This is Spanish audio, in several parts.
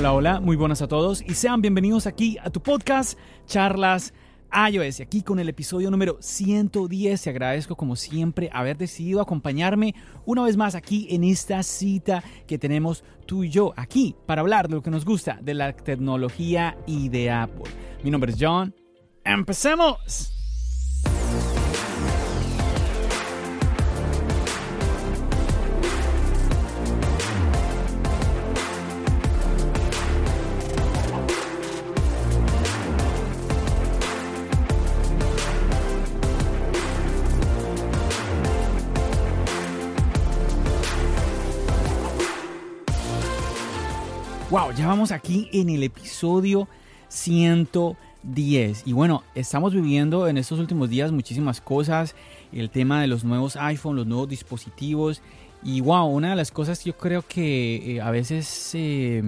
Hola, hola, muy buenas a todos y sean bienvenidos aquí a tu podcast Charlas iOS. Y aquí con el episodio número 110. Te agradezco como siempre haber decidido acompañarme una vez más aquí en esta cita que tenemos tú y yo aquí para hablar de lo que nos gusta de la tecnología y de Apple. Mi nombre es John. ¡Empecemos! Wow, ya vamos aquí en el episodio 110. Y bueno, estamos viviendo en estos últimos días muchísimas cosas. El tema de los nuevos iPhone, los nuevos dispositivos. Y wow, una de las cosas que yo creo que eh, a veces eh,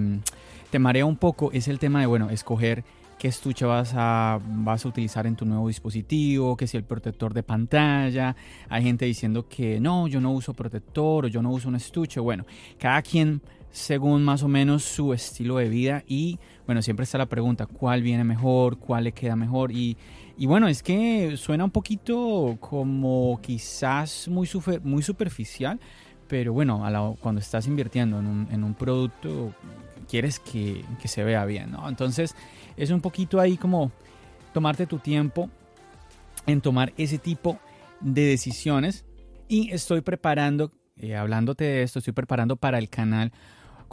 te marea un poco es el tema de, bueno, escoger qué estuche vas a, vas a utilizar en tu nuevo dispositivo, que si el protector de pantalla. Hay gente diciendo que no, yo no uso protector o yo no uso un estuche. Bueno, cada quien según más o menos su estilo de vida y bueno, siempre está la pregunta, ¿cuál viene mejor? ¿Cuál le queda mejor? Y, bueno, es que suena un poquito como quizás muy, muy superficial, pero bueno, cuando estás invirtiendo en un, producto, quieres que, que, se vea bien. Entonces es un poquito ahí como tomarte tu tiempo en tomar ese tipo de decisiones y estoy preparando, eh, hablándote de esto, estoy preparando para el canal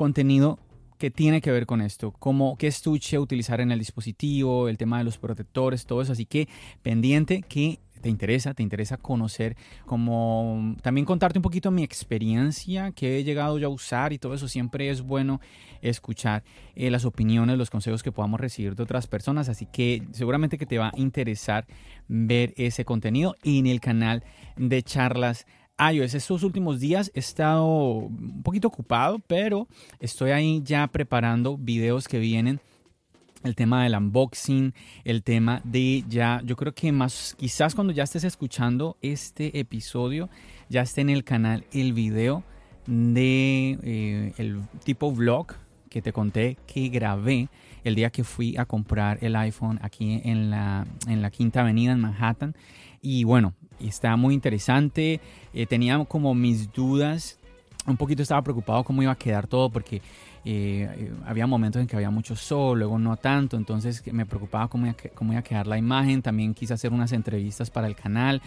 contenido que tiene que ver con esto, como qué estuche utilizar en el dispositivo, el tema de los protectores, todo eso. Así que pendiente que te interesa, te interesa conocer, como también contarte un poquito mi experiencia que he llegado ya a usar y todo eso. Siempre es bueno escuchar eh, las opiniones, los consejos que podamos recibir de otras personas. Así que seguramente que te va a interesar ver ese contenido en el canal de charlas iOS. Estos últimos días he estado un poquito ocupado, pero estoy ahí ya preparando videos que vienen. El tema del unboxing, el tema de ya, yo creo que más, quizás cuando ya estés escuchando este episodio, ya esté en el canal el video de eh, el tipo vlog que te conté que grabé el día que fui a comprar el iPhone aquí en la, en la Quinta Avenida en Manhattan. Y bueno, está muy interesante. Eh, tenía como mis dudas. Un poquito estaba preocupado cómo iba a quedar todo porque eh, eh, había momentos en que había mucho sol, luego no tanto, entonces me preocupaba cómo iba, cómo iba a quedar la imagen. También quise hacer unas entrevistas para el canal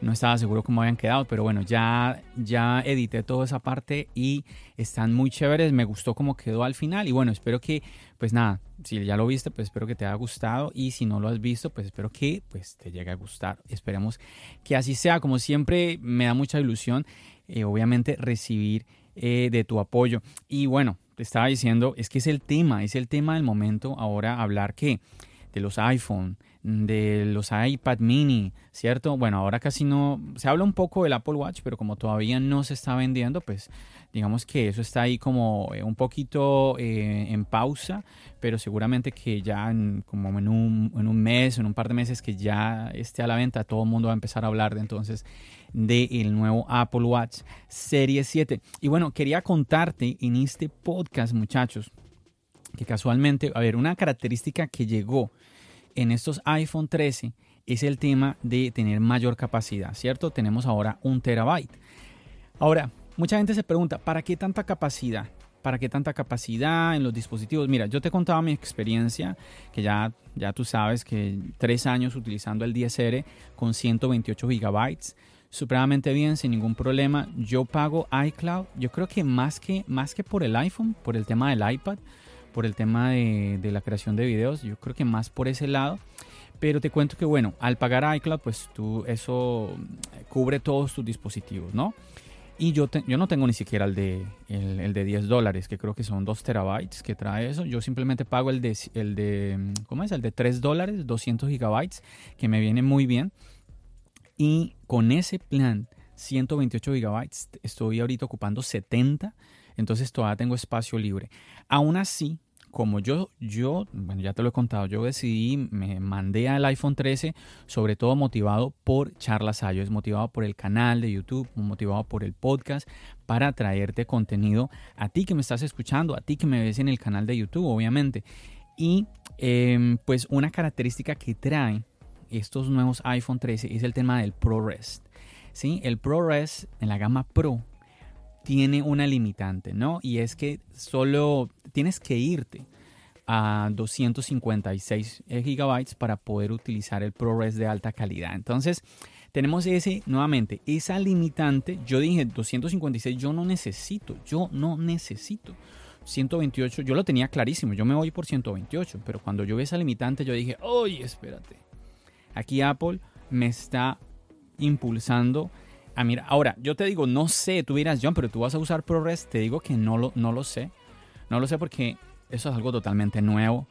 no estaba seguro cómo habían quedado, pero bueno, ya, ya edité toda esa parte y están muy chéveres, me gustó cómo quedó al final y bueno, espero que, pues nada, si ya lo viste, pues espero que te haya gustado y si no lo has visto, pues espero que pues te llegue a gustar, esperemos que así sea, como siempre me da mucha ilusión, eh, obviamente recibir de tu apoyo y bueno, te estaba diciendo, es que es el tema, es el tema del momento ahora hablar que de los iPhone, de los iPad mini, ¿cierto? Bueno, ahora casi no, se habla un poco del Apple Watch, pero como todavía no se está vendiendo, pues digamos que eso está ahí como eh, un poquito eh, en pausa, pero seguramente que ya en, como en un, en un mes, en un par de meses que ya esté a la venta, todo el mundo va a empezar a hablar de entonces del nuevo Apple Watch Serie 7. Y bueno, quería contarte en este podcast, muchachos, que casualmente, a ver, una característica que llegó en estos iPhone 13 es el tema de tener mayor capacidad, ¿cierto? Tenemos ahora un terabyte. Ahora, mucha gente se pregunta, ¿para qué tanta capacidad? ¿Para qué tanta capacidad en los dispositivos? Mira, yo te contaba mi experiencia, que ya, ya tú sabes que tres años utilizando el 10R con 128 gigabytes, supremamente bien, sin ningún problema. Yo pago iCloud, yo creo que más que, más que por el iPhone, por el tema del iPad, por el tema de, la creación de videos, yo creo que más por ese lado. Pero te cuento que, bueno, al pagar iCloud, pues tú eso cubre todos tus dispositivos, ¿no? Y yo, yo no tengo ni siquiera el de, el, de 10 dólares, que creo que son 2 terabytes que trae eso. Yo simplemente pago el de, el de ¿cómo es? El de 3 dólares, 200 gigabytes, que me viene muy bien. Y con ese plan, 128 gigabytes, estoy ahorita ocupando 70, entonces todavía tengo espacio libre. Aún así, como yo, yo, bueno, ya te lo he contado, yo decidí, me mandé al iPhone 13, sobre todo motivado por Charlas es motivado por el canal de YouTube, motivado por el podcast, para traerte contenido a ti que me estás escuchando, a ti que me ves en el canal de YouTube, obviamente. Y em, pues una característica que trae estos nuevos iPhone 13 es el tema del ProRes. ¿sí? El ProRes en la gama Pro tiene una limitante, ¿no? Y es que solo tienes que irte a 256 gigabytes para poder utilizar el ProRes de alta calidad. Entonces, tenemos ese, nuevamente, esa limitante. Yo dije 256, yo no necesito, yo no necesito. 128, yo lo tenía clarísimo, yo me voy por 128, pero cuando yo vi esa limitante, yo dije, oye, espérate. Aquí Apple me está impulsando mira, ahora, yo te digo, no sé, tú dirás, John, pero tú vas a usar ProRes. Te digo que no lo, no lo sé. No lo sé porque eso es algo totalmente nuevo.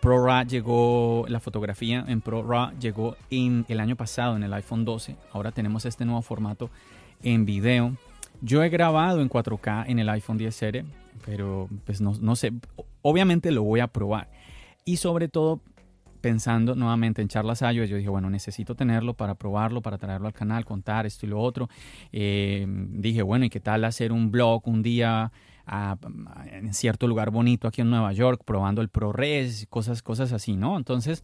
ProRAW llegó, la fotografía en ProRAW llegó en el año pasado en el iPhone 12. Ahora tenemos este nuevo formato en video. Yo he grabado en 4K en el iPhone 10R, pero pues no, no sé, obviamente lo voy a probar. Y sobre todo pensando nuevamente en charlas iOS, yo dije, bueno, necesito tenerlo para probarlo, para traerlo al canal, contar esto y lo otro. Eh, dije, bueno, ¿y qué tal hacer un blog un día en cierto lugar bonito aquí en Nueva York, probando el ProRes, cosas, cosas así, ¿no? Entonces,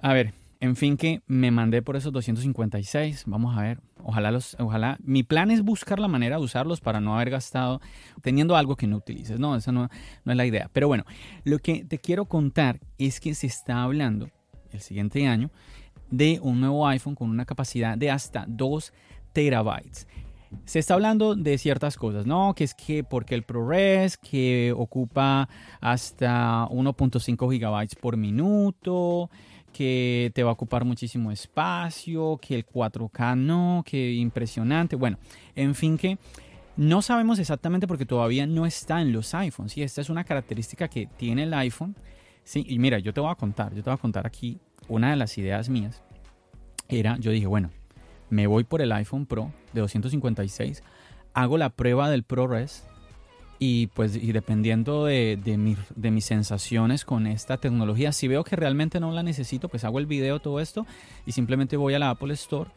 a ver, en fin que me mandé por esos 256. Vamos a ver. Ojalá los, ojalá. Mi plan es buscar la manera de usarlos para no haber gastado teniendo algo que no utilices. No, esa no, no es la idea. Pero bueno, lo que te quiero contar es que se está hablando el siguiente año de un nuevo iPhone con una capacidad de hasta 2 terabytes. Se está hablando de ciertas cosas, ¿no? Que es que porque el ProRes que ocupa hasta 1.5 gigabytes por minuto, que te va a ocupar muchísimo espacio, que el 4K no, que impresionante. Bueno, en fin que no sabemos exactamente porque todavía no está en los iPhones. Y esta es una característica que tiene el iPhone. Sí, y mira, yo te voy a contar, yo te voy a contar aquí una de las ideas mías. Era, yo dije, bueno, me voy por el iPhone Pro de 256, hago la prueba del ProRes y pues y dependiendo de, de, mis sensaciones con esta tecnología, si veo que realmente no la necesito, pues hago el video, todo esto, y simplemente voy a la Apple Store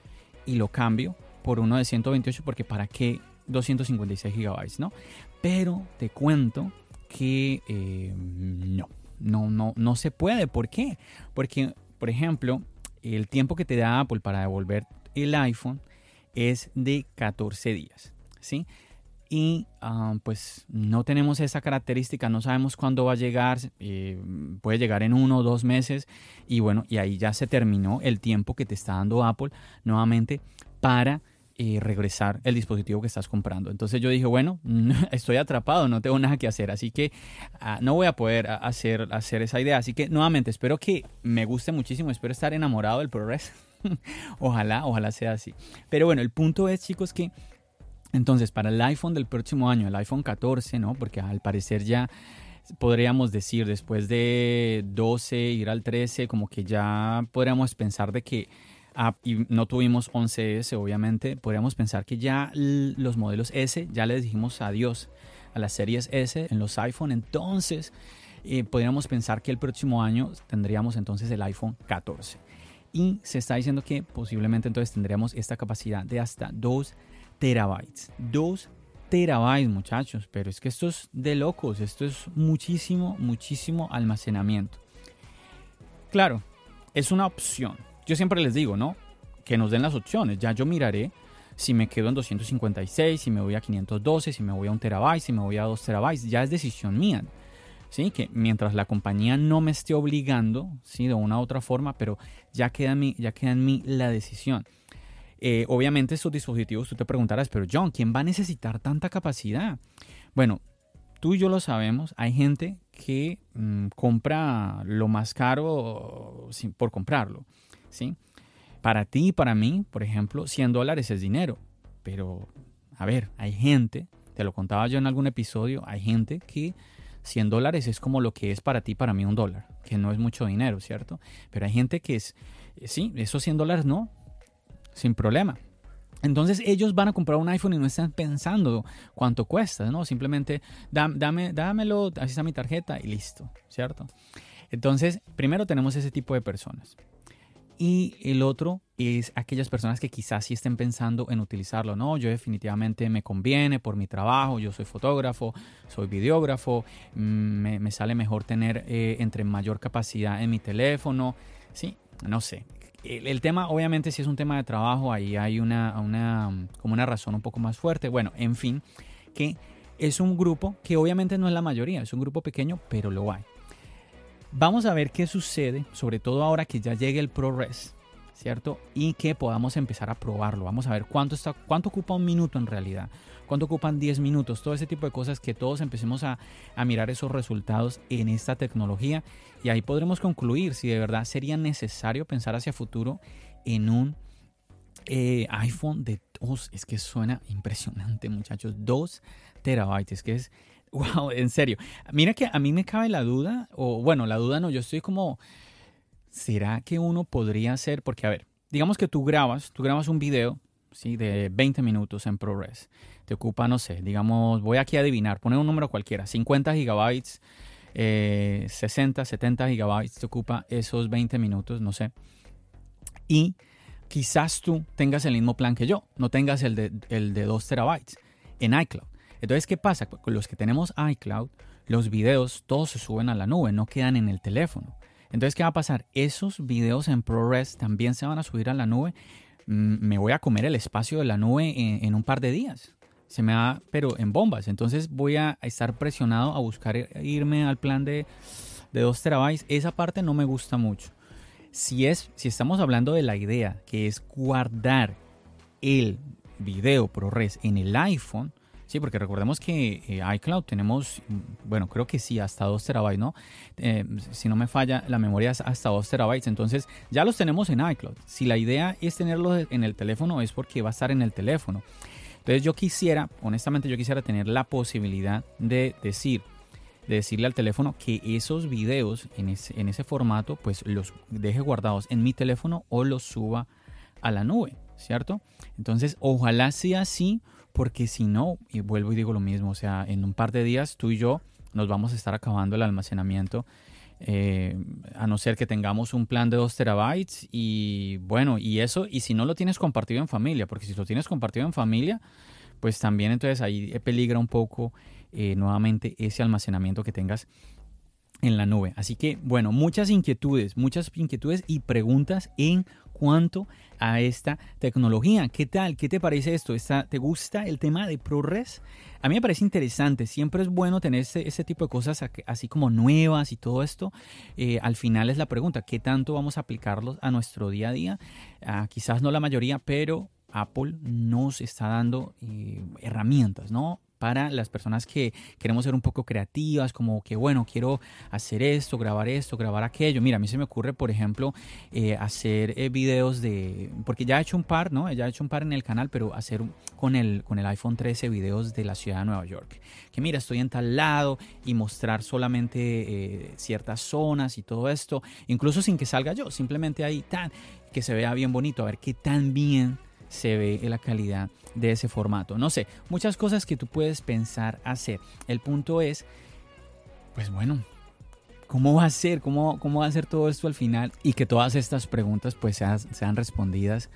y lo cambio por uno de 128, porque para qué 256 gigabytes, ¿no? Pero te cuento que eh, no, no, no, no se puede. ¿Por qué? Porque, por ejemplo, el tiempo que te da Apple para devolver el iPhone es de 14 días, ¿sí? Y ah, pues no tenemos esa característica, no sabemos cuándo va a llegar, eh, puede llegar en uno o dos meses y bueno, y ahí ya se terminó el tiempo que te está dando Apple nuevamente para eh, regresar el dispositivo que estás comprando. Entonces yo dije, bueno, estoy atrapado, no tengo nada que hacer, así que ah, no voy a poder hacer, hacer esa idea. Así que nuevamente espero que me guste muchísimo, espero estar enamorado del ProRes. ojalá, ojalá sea así. Pero bueno, el punto es chicos que entonces, para el iPhone del próximo año, el iPhone 14, ¿no? Porque al parecer ya podríamos decir después de 12 ir al 13, como que ya podríamos pensar de que ah, y no tuvimos 11S, obviamente, podríamos pensar que ya los modelos S ya les dijimos adiós a las series S en los iPhone. Entonces, eh, podríamos pensar que el próximo año tendríamos entonces el iPhone 14. Y se está diciendo que posiblemente entonces tendríamos esta capacidad de hasta 2 terabytes. 2 terabytes, muchachos. Pero es que esto es de locos. Esto es muchísimo, muchísimo almacenamiento. Claro, es una opción. Yo siempre les digo, ¿no? Que nos den las opciones. Ya yo miraré si me quedo en 256, si me voy a 512, si me voy a 1 terabyte, si me voy a 2 terabytes. Ya es decisión mía. ¿Sí? Que mientras la compañía no me esté obligando, ¿sí? De una u otra forma, pero ya queda en mí, ya queda en mí la decisión. Eh, obviamente estos dispositivos, tú te preguntarás, pero John, ¿quién va a necesitar tanta capacidad? Bueno, tú y yo lo sabemos, hay gente que mm, compra lo más caro por comprarlo. ¿sí? Para ti y para mí, por ejemplo, 100 dólares es dinero. Pero, a ver, hay gente, te lo contaba yo en algún episodio, hay gente que 100 dólares es como lo que es para ti, para mí un dólar, que no es mucho dinero, ¿cierto? Pero hay gente que es, sí, esos 100 dólares no, sin problema. Entonces ellos van a comprar un iPhone y no están pensando cuánto cuesta, ¿no? Simplemente dame, dámelo, así está mi tarjeta y listo, ¿cierto? Entonces, primero tenemos ese tipo de personas. Y el otro es aquellas personas que quizás sí estén pensando en utilizarlo. No, yo definitivamente me conviene por mi trabajo, yo soy fotógrafo, soy videógrafo, mm, me, sale mejor tener eh, entre mayor capacidad en mi teléfono. Sí, no sé el, tema, obviamente, si es un tema de trabajo, ahí hay una, como una razón un poco más fuerte. Bueno, en fin, que es un grupo que obviamente no es la mayoría, es un grupo pequeño, pero lo hay. Vamos a ver qué sucede, sobre todo ahora que ya llegue el ProRes, ¿cierto? Y que podamos empezar a probarlo. Vamos a ver cuánto, está, cuánto ocupa un minuto en realidad cuánto ocupan 10 minutos, todo ese tipo de cosas que todos empecemos a, mirar esos resultados en esta tecnología y ahí podremos concluir si de verdad sería necesario pensar hacia futuro en un eh, iPhone de 2, es que suena impresionante muchachos, 2 terabytes, que es, wow, en serio. Mira que a mí me cabe la duda, o bueno, la duda no, yo estoy como, ¿será que uno podría hacer? Porque a ver, digamos que tú grabas, tú grabas un video, ¿sí? De 20 minutos en ProRes te ocupa, no sé, digamos, voy aquí a adivinar, poner un número cualquiera, 50 gigabytes, 60, eh, 70 gigabytes, te ocupa esos 20 minutos, no sé. Y quizás tú tengas el mismo plan que yo, no tengas el de, el de 2 terabytes en iCloud. Entonces, ¿qué pasa? Con los que tenemos iCloud, los videos todos se suben a la nube, no quedan en el teléfono. Entonces, ¿qué va a pasar? Esos videos en ProRes también se van a subir a la nube. Mm, me voy a comer el espacio de la nube en un par de días se me da, pero en bombas. Entonces voy a estar presionado a buscar irme al plan de, de 2 terabytes. Esa parte no me gusta mucho. Si, es, si estamos hablando de la idea que es guardar el video ProRes en el iPhone, sí, porque recordemos que eh, iCloud tenemos, bueno, creo que sí, hasta 2 terabytes, ¿no? Eh, si no me falla, la memoria es hasta 2 terabytes, entonces ya los tenemos en iCloud. Si la idea es tenerlos en el teléfono, es porque va a estar en el teléfono. Entonces yo quisiera, honestamente yo quisiera tener la posibilidad de decir, de decirle al teléfono que esos videos en ese formato pues los deje guardados en mi teléfono o los suba a la nube, ¿cierto? Entonces ojalá sea así porque si no, y vuelvo y digo lo mismo, o sea, en un par de días tú y yo nos vamos a estar acabando el almacenamiento eh, a no ser que tengamos un plan de 2 terabytes y bueno, y eso, y si no lo tienes compartido en familia, porque si lo tienes compartido en familia, pues también entonces ahí peligra un poco eh, nuevamente ese almacenamiento que tengas en la nube. Así que, bueno, muchas inquietudes, muchas inquietudes y preguntas en cuanto a esta tecnología. ¿Qué tal? ¿Qué te parece esto? ¿Te gusta el tema de ProRes? A mí me parece interesante. Siempre es bueno tener ese, tipo de cosas así como nuevas y todo esto. Eh, al final es la pregunta, ¿qué tanto vamos a aplicarlos a nuestro día a día? Ah, quizás no la mayoría, pero Apple nos está dando eh, herramientas, ¿no? Para las personas que queremos ser un poco creativas, como que, bueno, quiero hacer esto, grabar esto, grabar aquello. Mira, a mí se me ocurre, por ejemplo, eh, hacer eh, videos de, porque ya he hecho un par, ¿no? Ya he hecho un par en el canal, pero hacer con el, con el iPhone 13 videos de la ciudad de Nueva York. Que mira, estoy en tal lado y mostrar solamente eh, ciertas zonas y todo esto, incluso sin que salga yo, simplemente ahí tan, que se vea bien bonito, a ver qué tan bien se ve la calidad de ese formato. No sé, muchas cosas que tú puedes pensar hacer. El punto es, pues bueno, ¿cómo va a ser? ¿Cómo, cómo va a ser todo esto al final? Y que todas estas preguntas pues sean, sean respondidas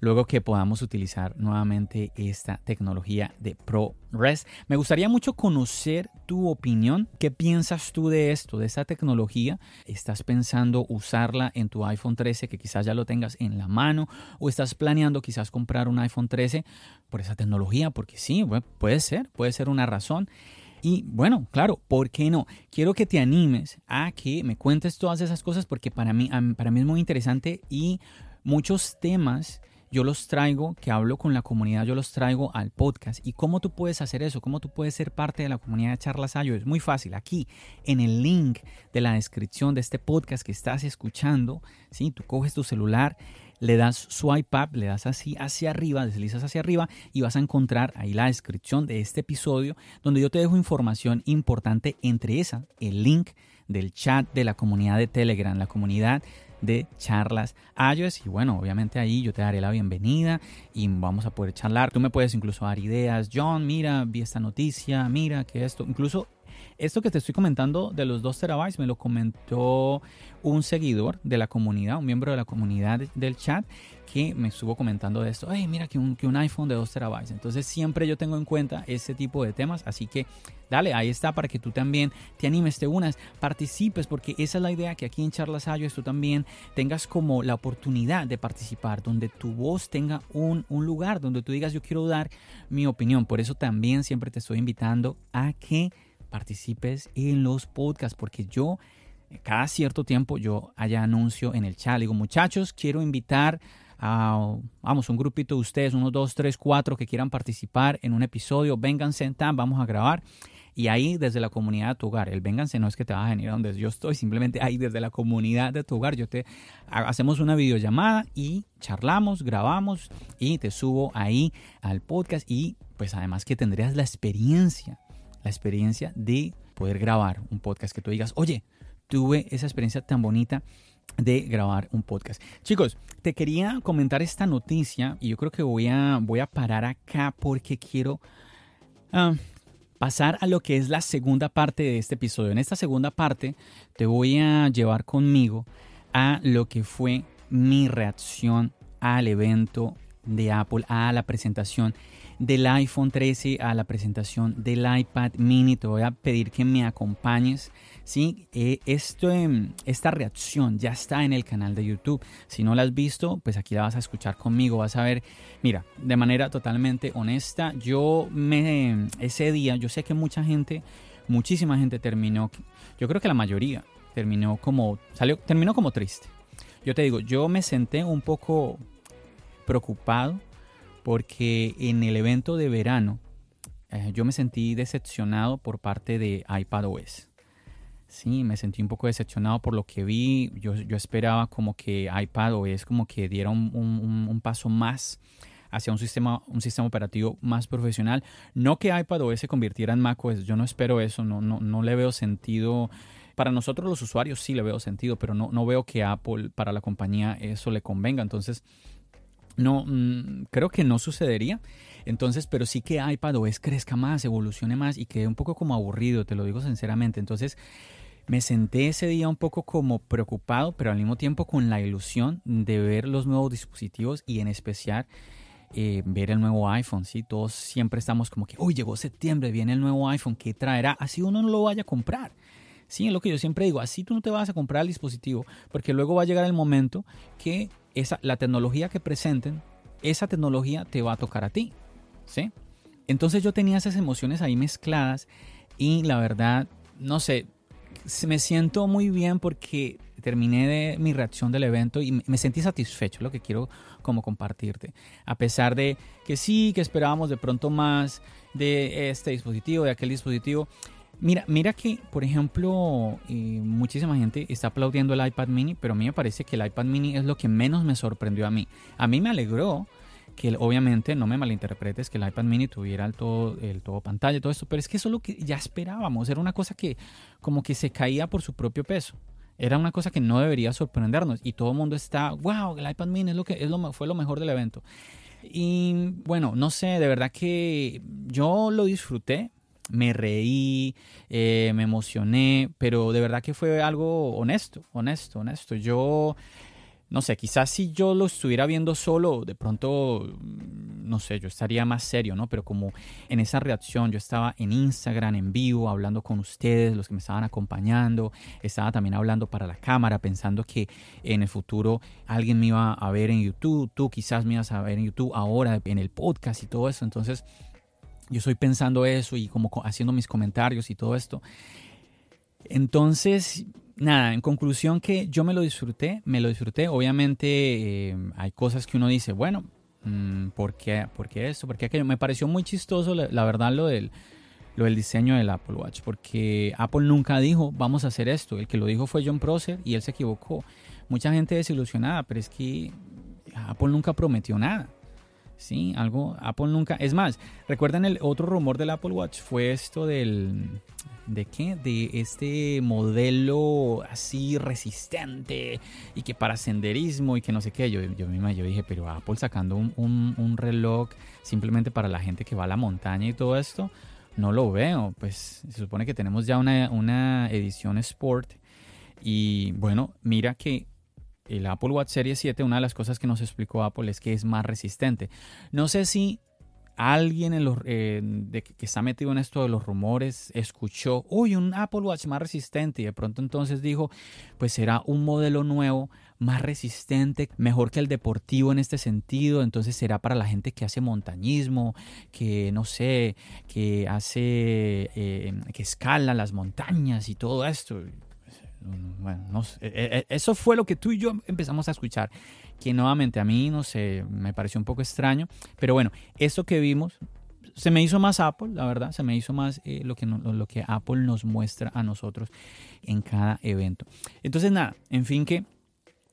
luego que podamos utilizar nuevamente esta tecnología de ProRes. Me gustaría mucho conocer tu opinión. ¿Qué piensas tú de esto, de esta tecnología? ¿Estás pensando usarla en tu iPhone 13 que quizás ya lo tengas en la mano? ¿O estás planeando quizás comprar un iPhone 13 por esa tecnología? Porque sí, puede ser, puede ser una razón. Y bueno, claro, ¿por qué no? Quiero que te animes a que me cuentes todas esas cosas porque para mí, para mí es muy interesante y muchos temas yo los traigo, que hablo con la comunidad, yo los traigo al podcast. ¿Y cómo tú puedes hacer eso? ¿Cómo tú puedes ser parte de la comunidad de Charlas Ayo? Es muy fácil. Aquí, en el link de la descripción de este podcast que estás escuchando, ¿sí? tú coges tu celular, le das swipe up, le das así hacia arriba, deslizas hacia arriba y vas a encontrar ahí la descripción de este episodio donde yo te dejo información importante entre esa, el link del chat de la comunidad de Telegram, la comunidad de charlas iOS y bueno, obviamente ahí yo te daré la bienvenida y vamos a poder charlar. Tú me puedes incluso dar ideas, John, mira, vi esta noticia, mira que esto, incluso esto que te estoy comentando de los 2 terabytes me lo comentó un seguidor de la comunidad, un miembro de la comunidad del chat que me estuvo comentando de esto. Hey, mira que un, que un iPhone de 2 terabytes. Entonces siempre yo tengo en cuenta ese tipo de temas. Así que dale, ahí está para que tú también te animes, te unas, participes, porque esa es la idea que aquí en Charlas iOS tú también tengas como la oportunidad de participar, donde tu voz tenga un, un lugar, donde tú digas yo quiero dar mi opinión. Por eso también siempre te estoy invitando a que participes en los podcasts, porque yo cada cierto tiempo yo haya anuncio en el chat. digo, muchachos, quiero invitar a, vamos, un grupito de ustedes, unos dos, tres, cuatro que quieran participar en un episodio, vénganse, tan, vamos a grabar. Y ahí desde la comunidad de tu hogar, el vénganse no es que te vas a venir a donde yo estoy, simplemente ahí desde la comunidad de tu hogar, yo te hacemos una videollamada y charlamos, grabamos y te subo ahí al podcast y pues además que tendrías la experiencia la experiencia de poder grabar un podcast, que tú digas, oye, tuve esa experiencia tan bonita de grabar un podcast. Chicos, te quería comentar esta noticia y yo creo que voy a, voy a parar acá porque quiero ah, pasar a lo que es la segunda parte de este episodio. En esta segunda parte te voy a llevar conmigo a lo que fue mi reacción al evento de Apple, a la presentación del iPhone 13 a la presentación del iPad mini. Te voy a pedir que me acompañes. ¿sí? Eh, esto, em, esta reacción ya está en el canal de YouTube. Si no la has visto, pues aquí la vas a escuchar conmigo. Vas a ver, mira, de manera totalmente honesta, yo me, ese día, yo sé que mucha gente, muchísima gente terminó, yo creo que la mayoría terminó como, salió, terminó como triste. Yo te digo, yo me senté un poco preocupado porque en el evento de verano eh, yo me sentí decepcionado por parte de iPadOS. Sí, me sentí un poco decepcionado por lo que vi. Yo, yo esperaba como que iPadOS como que diera un, un, paso más hacia un sistema, un sistema operativo más profesional. No que iPadOS se convirtiera en macOS, yo no espero eso, no, no, no le veo sentido. Para nosotros los usuarios sí le veo sentido, pero no, no veo que Apple para la compañía eso le convenga. Entonces, no, mm, creo que no sucedería. Entonces, pero sí que iPadOS crezca más, evolucione más y quede un poco como aburrido, te lo digo sinceramente. Entonces, me senté ese día un poco como preocupado, pero al mismo tiempo con la ilusión de ver los nuevos dispositivos y en especial eh, ver el nuevo iPhone. ¿sí? Todos siempre estamos como que, uy, llegó septiembre, viene el nuevo iPhone, ¿qué traerá? Así uno no lo vaya a comprar. Sí, es lo que yo siempre digo, así tú no te vas a comprar el dispositivo, porque luego va a llegar el momento que esa, la tecnología que presenten, esa tecnología te va a tocar a ti. ¿sí? Entonces yo tenía esas emociones ahí mezcladas y la verdad, no sé, me siento muy bien porque terminé de mi reacción del evento y me sentí satisfecho, lo que quiero como compartirte. A pesar de que sí, que esperábamos de pronto más de este dispositivo, de aquel dispositivo, Mira, mira que, por ejemplo, eh, muchísima gente está aplaudiendo el iPad mini, pero a mí me parece que el iPad mini es lo que menos me sorprendió a mí. A mí me alegró que obviamente no me malinterpretes que el iPad mini tuviera el todo, el todo pantalla todo esto, pero es que eso es lo que ya esperábamos, era una cosa que como que se caía por su propio peso. Era una cosa que no debería sorprendernos y todo el mundo está, wow, el iPad mini es lo que es lo, fue lo mejor del evento. Y bueno, no sé, de verdad que yo lo disfruté, me reí, eh, me emocioné, pero de verdad que fue algo honesto, honesto, honesto. Yo, no sé, quizás si yo lo estuviera viendo solo, de pronto, mm, no sé, yo estaría más serio, ¿no? Pero como en esa reacción, yo estaba en Instagram, en vivo, hablando con ustedes, los que me estaban acompañando, estaba también hablando para la cámara, pensando que en el futuro alguien me iba a ver en YouTube, tú quizás me ibas a ver en YouTube ahora, en el podcast y todo eso. Entonces, yo estoy pensando eso y como haciendo mis comentarios y todo esto. Entonces, nada, en conclusión que yo me lo disfruté, me lo disfruté. Obviamente eh, hay cosas que uno dice, bueno, mm, ¿por, qué, ¿por qué esto? ¿Por qué aquello? Me pareció muy chistoso, la, verdad, lo del, lo del diseño del Apple Watch, porque Apple nunca dijo, vamos a hacer esto. El que lo dijo fue John Prosser y él se equivocó. Mucha gente desilusionada, pero es que Apple nunca prometió nada. Sí, algo, Apple nunca. Es más, recuerdan el otro rumor del Apple Watch, fue esto del. ¿De qué? De este modelo así resistente y que para senderismo y que no sé qué. Yo, yo misma yo dije, pero Apple sacando un, un, reloj simplemente para la gente que va a la montaña y todo esto, no lo veo. Pues se supone que tenemos ya una, una edición Sport. Y bueno, mira que el Apple Watch Series 7, una de las cosas que nos explicó Apple es que es más resistente. No sé si alguien en eh, de, que está metido en esto de los rumores escuchó, uy, un Apple Watch más resistente y de pronto entonces dijo, pues será un modelo nuevo, más resistente, mejor que el deportivo en este sentido, entonces será para la gente que hace montañismo, que no sé, que hace, eh, que escala las montañas y todo esto. Bueno, e, e, e, eso fue lo que tú y yo empezamos a escuchar, que nuevamente a mí, no sé, me pareció un poco extraño, pero bueno, esto que vimos se me hizo más Apple, la verdad, se me hizo más eh, lo, que lo que Apple nos muestra a nosotros en cada evento. Entonces, nada, en fin que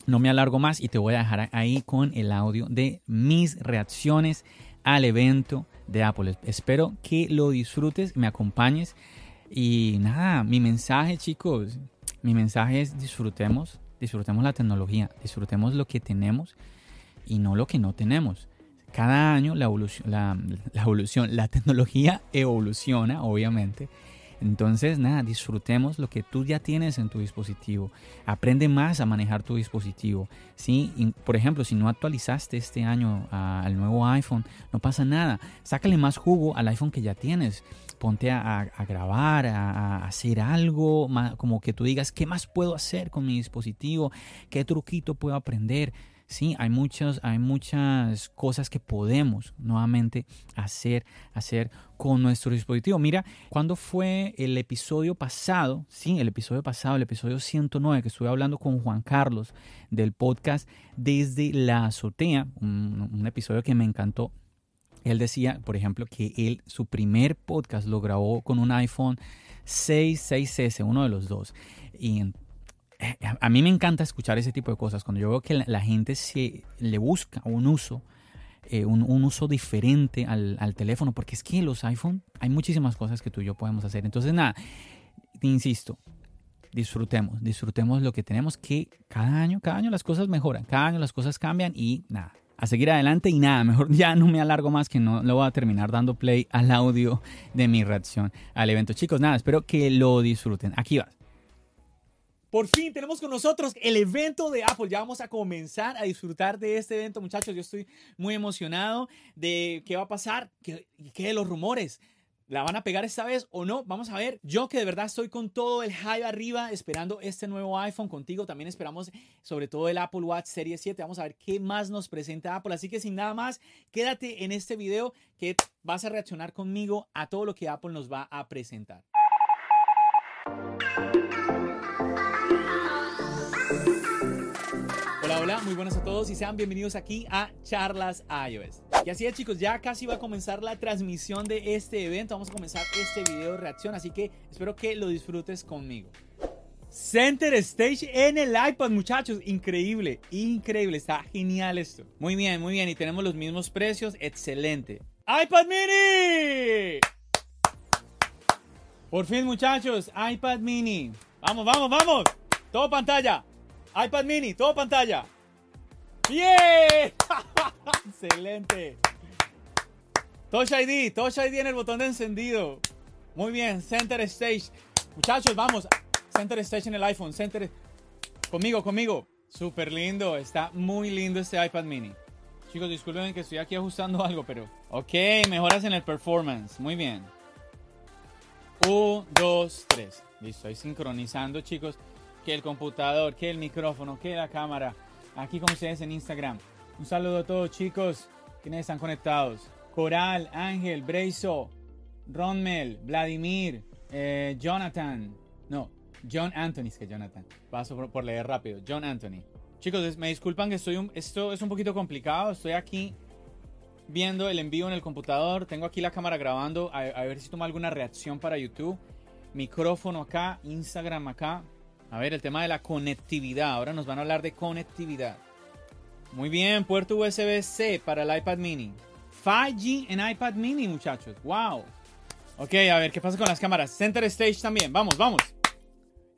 no me alargo más y te voy a dejar ahí con el audio de mis reacciones al evento de Apple. Espero que lo disfrutes, me acompañes y nada, mi mensaje chicos, mi mensaje es disfrutemos, disfrutemos la tecnología, disfrutemos lo que tenemos y no lo que no tenemos. Cada año la evolución, la, evolución, la tecnología evoluciona, obviamente. Entonces, nada, disfrutemos lo que tú ya tienes en tu dispositivo. Aprende más a manejar tu dispositivo. ¿sí? por ejemplo, si no actualizaste este año al nuevo iPhone, no pasa nada. Sácale más jugo al iPhone que ya tienes ponte a, grabar, a, hacer algo, como que tú digas, ¿qué más puedo hacer con mi dispositivo? ¿Qué truquito puedo aprender? Sí, hay muchas, hay muchas cosas que podemos nuevamente hacer, hacer con nuestro dispositivo. Mira, cuando fue el episodio pasado, sí, el episodio pasado, el episodio 109, que estuve hablando con Juan Carlos del podcast Desde la Azotea, un episodio que me encantó él decía, por ejemplo, que él su primer podcast lo grabó con un iPhone 6, 6S, uno de los dos. Y eh, a mí me encanta escuchar ese tipo de cosas. Cuando yo veo que la, gente se le busca un uso, eh, un, uso diferente al, al, teléfono, porque es que los iPhone hay muchísimas cosas que tú y yo podemos hacer. Entonces, nada, te insisto, disfrutemos, disfrutemos lo que tenemos, que cada año, cada año las cosas mejoran, cada año las cosas cambian y nada, a seguir adelante y nada, mejor ya no me alargo más que no lo voy a terminar dando play al audio de mi reacción al evento. Chicos, nada, espero que lo disfruten. Aquí va. Por fin tenemos con nosotros el evento de Apple. Ya vamos a comenzar a disfrutar de este evento, muchachos. Yo estoy muy emocionado de qué va a pasar, qué, qué de los rumores. ¿La van a pegar esta vez o no? Vamos a ver. Yo que de verdad estoy con todo el hype arriba esperando este nuevo iPhone contigo. También esperamos sobre todo el Apple Watch Serie 7. Vamos a ver qué más nos presenta Apple. Así que sin nada más, quédate en este video que vas a reaccionar conmigo a todo lo que Apple nos va a presentar. Muy buenas a todos y sean bienvenidos aquí a Charlas iOS. Y así es chicos, ya casi va a comenzar la transmisión de este evento. Vamos a comenzar este video de reacción, así que espero que lo disfrutes conmigo. Center Stage en el iPad, muchachos. Increíble, increíble. Está genial esto. Muy bien, muy bien. Y tenemos los mismos precios. Excelente. iPad mini. Por fin, muchachos. iPad mini. Vamos, vamos, vamos. Todo pantalla. iPad mini, todo pantalla. ¡Bien! Excelente. Touch ID, Touch ID en el botón de encendido. Muy bien, Center Stage. Muchachos, vamos. Center Stage en el iPhone. Center. Conmigo, conmigo. Súper lindo. Está muy lindo este iPad mini. Chicos, disculpen que estoy aquí ajustando algo, pero. Ok, mejoras en el performance. Muy bien. 1, 2, 3. Listo, ahí sincronizando, chicos. Que el computador, que el micrófono, que la cámara. Aquí con ustedes en Instagram. Un saludo a todos chicos quienes están conectados. Coral, Ángel, Breiso, Ronmel, Vladimir, eh, Jonathan. No, John Anthony, es que Jonathan. Paso por, leer rápido. John Anthony. Chicos, me disculpan que estoy un, esto es un poquito complicado. Estoy aquí viendo el envío en el computador. Tengo aquí la cámara grabando. A, a ver si toma alguna reacción para YouTube. Micrófono acá, Instagram acá. A ver, el tema de la conectividad. Ahora nos van a hablar de conectividad. Muy bien, puerto USB-C para el iPad mini. 5G en iPad mini, muchachos. Wow. Ok, a ver, ¿qué pasa con las cámaras? Center Stage también. Vamos, vamos.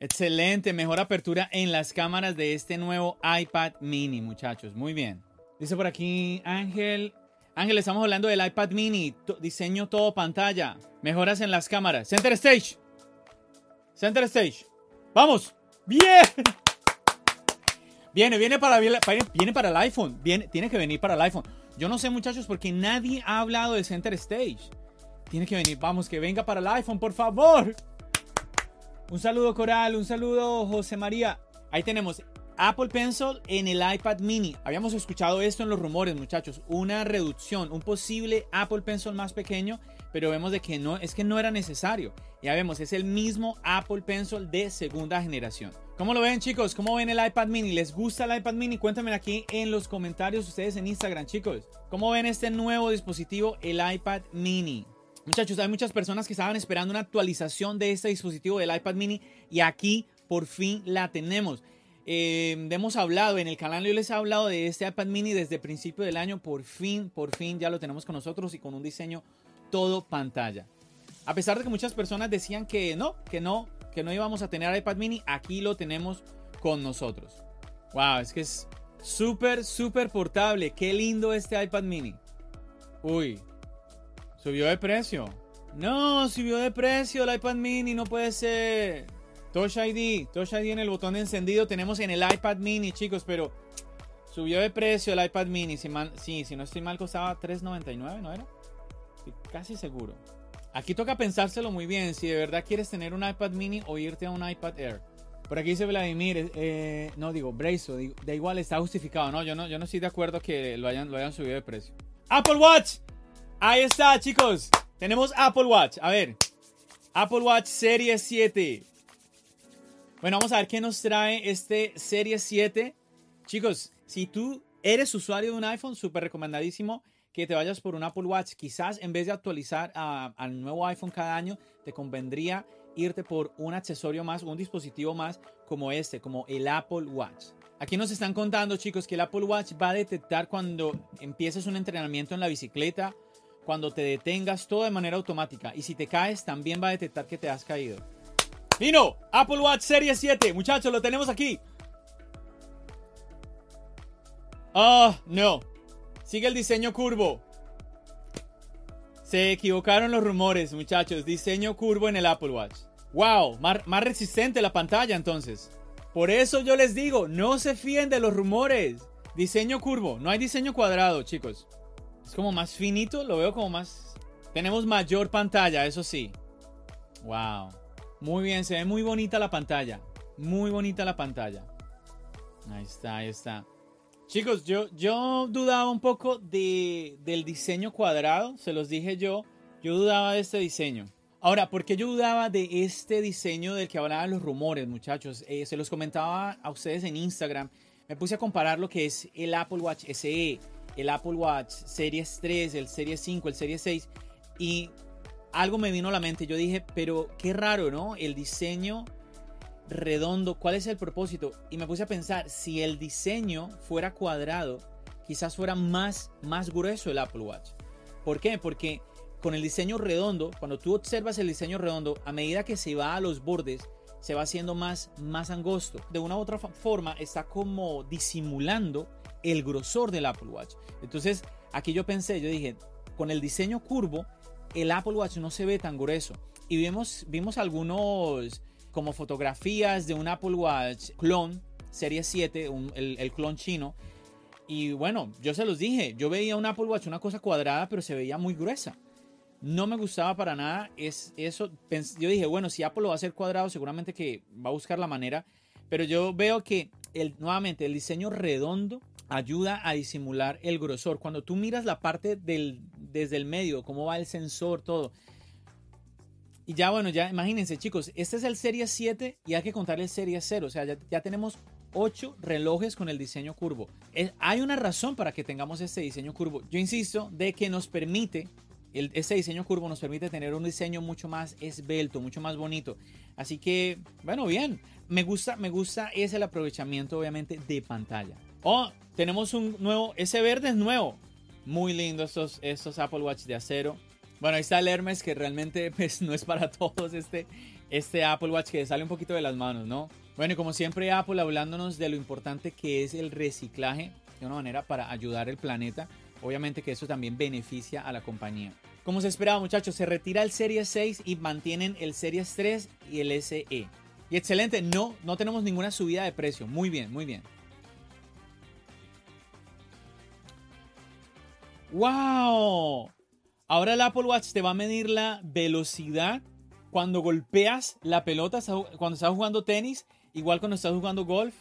Excelente, mejor apertura en las cámaras de este nuevo iPad mini, muchachos. Muy bien. Dice por aquí Ángel. Ángel, estamos hablando del iPad mini. diseño todo pantalla. Mejoras en las cámaras. Center Stage. Center Stage. Vamos. Bien. Viene, viene para, viene para el iPhone. Viene, tiene que venir para el iPhone. Yo no sé, muchachos, porque nadie ha hablado de Center Stage. Tiene que venir. Vamos, que venga para el iPhone, por favor. Un saludo, Coral. Un saludo, José María. Ahí tenemos Apple Pencil en el iPad mini. Habíamos escuchado esto en los rumores, muchachos. Una reducción, un posible Apple Pencil más pequeño, pero vemos de que no, es que no era necesario. Ya vemos, es el mismo Apple Pencil de segunda generación. ¿Cómo lo ven chicos? ¿Cómo ven el iPad mini? ¿Les gusta el iPad mini? Cuéntame aquí en los comentarios ustedes en Instagram chicos. ¿Cómo ven este nuevo dispositivo, el iPad mini? Muchachos, hay muchas personas que estaban esperando una actualización de este dispositivo del iPad mini y aquí por fin la tenemos. Eh, hemos hablado en el canal, yo les he hablado de este iPad mini desde el principio del año. Por fin, por fin ya lo tenemos con nosotros y con un diseño todo pantalla. A pesar de que muchas personas decían que no, que no, que no íbamos a tener iPad mini, aquí lo tenemos con nosotros. Wow, es que es súper, súper portable. Qué lindo este iPad mini. Uy, subió de precio. No, subió de precio el iPad mini, no puede ser. Touch ID, Touch ID en el botón encendido tenemos en el iPad mini, chicos, pero subió de precio el iPad mini. Si, sí, si no estoy mal, costaba $3.99, ¿no era? Casi seguro. Aquí toca pensárselo muy bien si de verdad quieres tener un iPad mini o irte a un iPad Air. Por aquí dice Vladimir, eh, eh, no digo, Brazo, da igual, está justificado. No yo, no, yo no estoy de acuerdo que lo hayan, lo hayan subido de precio. Apple Watch, ahí está, chicos. Tenemos Apple Watch. A ver, Apple Watch Serie 7. Bueno, vamos a ver qué nos trae este Serie 7. Chicos, si tú eres usuario de un iPhone, súper recomendadísimo que te vayas por un Apple Watch. Quizás en vez de actualizar al nuevo iPhone cada año, te convendría irte por un accesorio más, un dispositivo más como este, como el Apple Watch. Aquí nos están contando, chicos, que el Apple Watch va a detectar cuando empieces un entrenamiento en la bicicleta, cuando te detengas, todo de manera automática. Y si te caes, también va a detectar que te has caído. Vino, Apple Watch Serie 7, muchachos, lo tenemos aquí. Oh, no, Sigue el diseño curvo. Se equivocaron los rumores, muchachos. Diseño curvo en el Apple Watch. ¡Wow! Más, resistente la pantalla entonces. Por eso yo les digo, no se fíen de los rumores. Diseño curvo. No hay diseño cuadrado, chicos. Es como más finito, lo veo como más... Tenemos mayor pantalla, eso sí. ¡Wow! Muy bien, se ve muy bonita la pantalla. Muy bonita la pantalla. Ahí está, ahí está. Chicos, yo, yo dudaba un poco de, del diseño cuadrado, se los dije yo, yo dudaba de este diseño. Ahora, ¿por qué yo dudaba de este diseño del que hablaban los rumores, muchachos? Eh, se los comentaba a ustedes en Instagram. Me puse a comparar lo que es el Apple Watch SE, el Apple Watch Series 3, el Series 5, el Series 6 y algo me vino a la mente. Yo dije, pero qué raro, ¿no? El diseño redondo, ¿cuál es el propósito? Y me puse a pensar, si el diseño fuera cuadrado, quizás fuera más, más grueso el Apple Watch. ¿Por qué? Porque con el diseño redondo, cuando tú observas el diseño redondo, a medida que se va a los bordes, se va haciendo más, más angosto. De una u otra forma, está como disimulando el grosor del Apple Watch. Entonces, aquí yo pensé, yo dije, con el diseño curvo, el Apple Watch no se ve tan grueso. Y vimos, vimos algunos como fotografías de un Apple Watch clon, serie 7, el, clon chino. Y bueno, yo se los dije, yo veía un Apple Watch, una cosa cuadrada, pero se veía muy gruesa. No me gustaba para nada es eso. Yo dije, bueno, si Apple lo va a hacer cuadrado, seguramente que va a buscar la manera. Pero yo veo que nuevamente el diseño redondo ayuda a disimular el grosor. Cuando tú miras la parte desde el medio, cómo va el sensor, todo, y ya bueno, ya imagínense chicos, este es el Serie 7 y hay que contar el Serie 0. O sea, ya, tenemos 8 relojes con el diseño curvo. hay una razón para que tengamos este diseño curvo. Yo insisto de que nos permite, el, este diseño curvo nos permite tener un diseño mucho más esbelto, mucho más bonito. Así que, bueno, bien. Me gusta, me gusta es el aprovechamiento obviamente de pantalla. Oh, tenemos un nuevo, ese verde es nuevo. Muy lindo estos, estos Apple Watch de acero. Bueno, ahí está el Hermes que realmente pues, no es para todos este, este Apple Watch que sale un poquito de las manos, ¿no? Bueno, y como siempre Apple hablándonos de lo importante que es el reciclaje de una manera para ayudar al planeta. Obviamente que eso también beneficia a la compañía. Como se esperaba muchachos, se retira el Series 6 y mantienen el Series 3 y el SE. Y excelente, no, no tenemos ninguna subida de precio. Muy bien, muy bien. ¡Wow! Ahora el Apple Watch te va a medir la velocidad cuando golpeas la pelota, cuando estás jugando tenis, igual cuando estás jugando golf.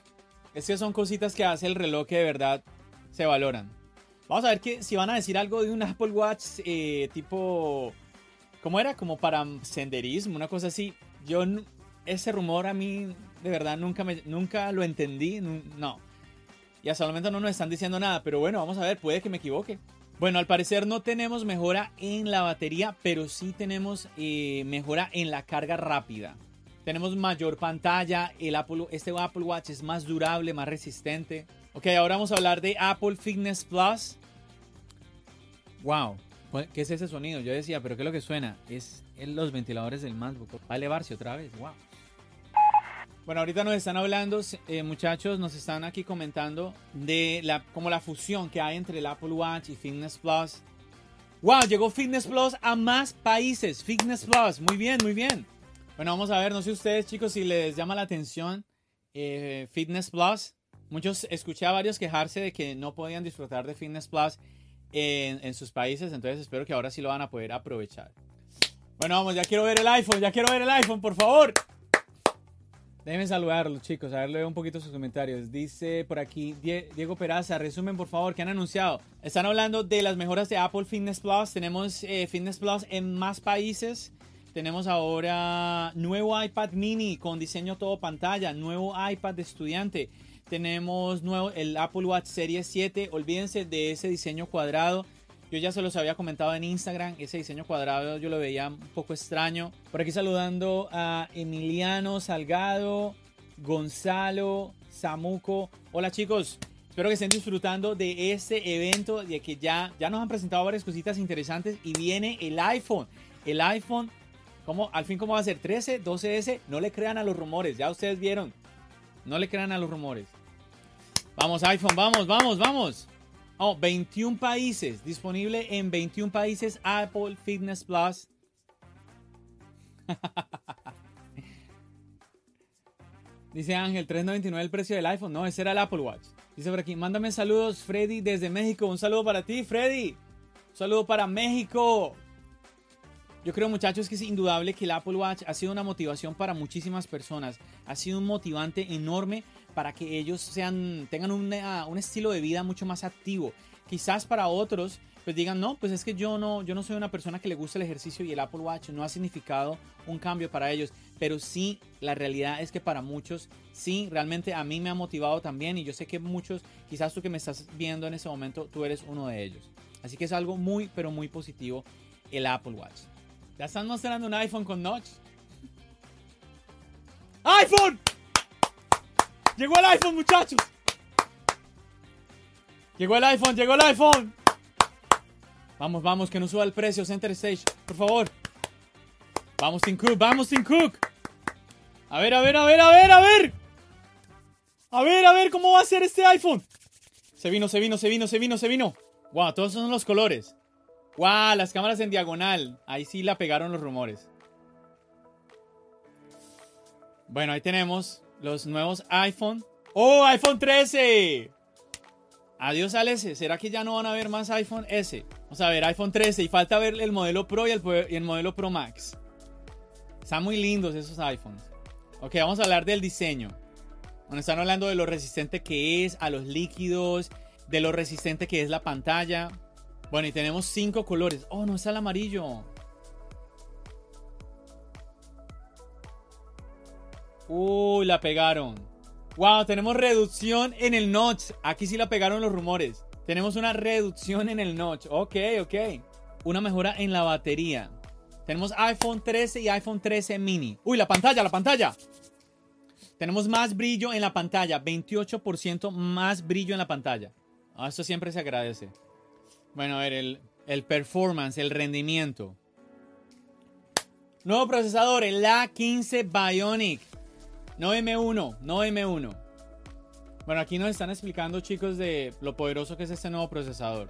Es que son cositas que hace el reloj que de verdad se valoran. Vamos a ver que, si van a decir algo de un Apple Watch eh, tipo... ¿Cómo era? Como para senderismo, una cosa así. Yo, ese rumor a mí de verdad nunca, nunca lo entendí. No. Y hasta el momento no nos están diciendo nada. Pero bueno, vamos a ver, puede que me equivoque. Bueno, al parecer no tenemos mejora en la batería, pero sí tenemos eh, mejora en la carga rápida. Tenemos mayor pantalla, el Apple, este Apple Watch es más durable, más resistente. Ok, ahora vamos a hablar de Apple Fitness Plus. Wow, ¿qué es ese sonido? Yo decía, pero ¿qué es lo que suena? Es los ventiladores del MacBook. Va a elevarse otra vez, wow. Bueno, ahorita nos están hablando, eh, muchachos, nos están aquí comentando de la, como la fusión que hay entre el Apple Watch y Fitness Plus. ¡Wow! Llegó Fitness Plus a más países. Fitness Plus, muy bien, muy bien. Bueno, vamos a ver, no sé ustedes, chicos, si les llama la atención eh, Fitness Plus. Muchos escuché a varios quejarse de que no podían disfrutar de Fitness Plus en, en sus países, entonces espero que ahora sí lo van a poder aprovechar. Bueno, vamos, ya quiero ver el iPhone, ya quiero ver el iPhone, por favor. Déjenme saludarlos, chicos. A ver, leo un poquito sus comentarios. Dice por aquí Diego Peraza, resumen por favor, ¿qué han anunciado? Están hablando de las mejoras de Apple Fitness Plus. Tenemos eh, Fitness Plus en más países. Tenemos ahora nuevo iPad mini con diseño todo pantalla, nuevo iPad de estudiante. Tenemos nuevo, el Apple Watch Series 7. Olvídense de ese diseño cuadrado. Yo ya se los había comentado en Instagram, ese diseño cuadrado yo lo veía un poco extraño. Por aquí saludando a Emiliano Salgado, Gonzalo, Samuco. Hola chicos, espero que estén disfrutando de este evento, de que ya, ya nos han presentado varias cositas interesantes y viene el iPhone. El iPhone, ¿cómo, al fin cómo va a ser? 13, 12S, no le crean a los rumores, ya ustedes vieron. No le crean a los rumores. Vamos iPhone, vamos, vamos, vamos. Oh, 21 países. Disponible en 21 países Apple Fitness Plus. Dice Ángel, 3.99 el precio del iPhone. No, ese era el Apple Watch. Dice por aquí, mándame saludos, Freddy, desde México. Un saludo para ti, Freddy. Un saludo para México. Yo creo, muchachos, que es indudable que el Apple Watch ha sido una motivación para muchísimas personas. Ha sido un motivante enorme para que ellos sean, tengan un estilo de vida mucho más activo. Quizás para otros, pues digan, no, pues es que yo no, yo no soy una persona que le gusta el ejercicio y el Apple Watch no ha significado un cambio para ellos. Pero sí, la realidad es que para muchos, sí, realmente a mí me ha motivado también y yo sé que muchos, quizás tú que me estás viendo en ese momento, tú eres uno de ellos. Así que es algo muy, pero muy positivo el Apple Watch. Ya están mostrando un iPhone con notch. ¡iPhone! Llegó el iPhone, muchachos. Llegó el iPhone, llegó el iPhone. Vamos, vamos, que no suba el precio, Center Stage, por favor. Vamos, Tim Cook, vamos, Tim Cook. A ver, a ver, a ver, a ver, a ver. A ver, a ver, ¿cómo va a ser este iPhone? Se vino, se vino, se vino, se vino, se vino. Wow, todos son los colores. Wow, las cámaras en diagonal. Ahí sí la pegaron los rumores. Bueno, ahí tenemos los nuevos iPhone. ¡Oh, iPhone 13! Adiós al S. ¿Será que ya no van a ver más iPhone S? Vamos a ver, iPhone 13. Y falta ver el modelo Pro y el, modelo Pro Max. Están muy lindos esos iPhones. Ok, vamos a hablar del diseño. Bueno, están hablando de lo resistente que es a los líquidos, de lo resistente que es la pantalla. Bueno, y tenemos cinco colores. Oh, no está el amarillo. Uy, la pegaron. Wow, tenemos reducción en el notch. Aquí sí la pegaron los rumores. Tenemos una reducción en el notch. Ok, ok. Una mejora en la batería. Tenemos iPhone 13 y iPhone 13 mini. Uy, la pantalla, la pantalla. Tenemos más brillo en la pantalla. 28% más brillo en la pantalla. Ah, esto siempre se agradece. Bueno, a ver, el, el performance, el rendimiento. Nuevo procesador, el A15 Bionic. No M1, no M1. Bueno, aquí nos están explicando, chicos, de lo poderoso que es este nuevo procesador.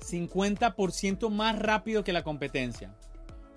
50% más rápido que la competencia.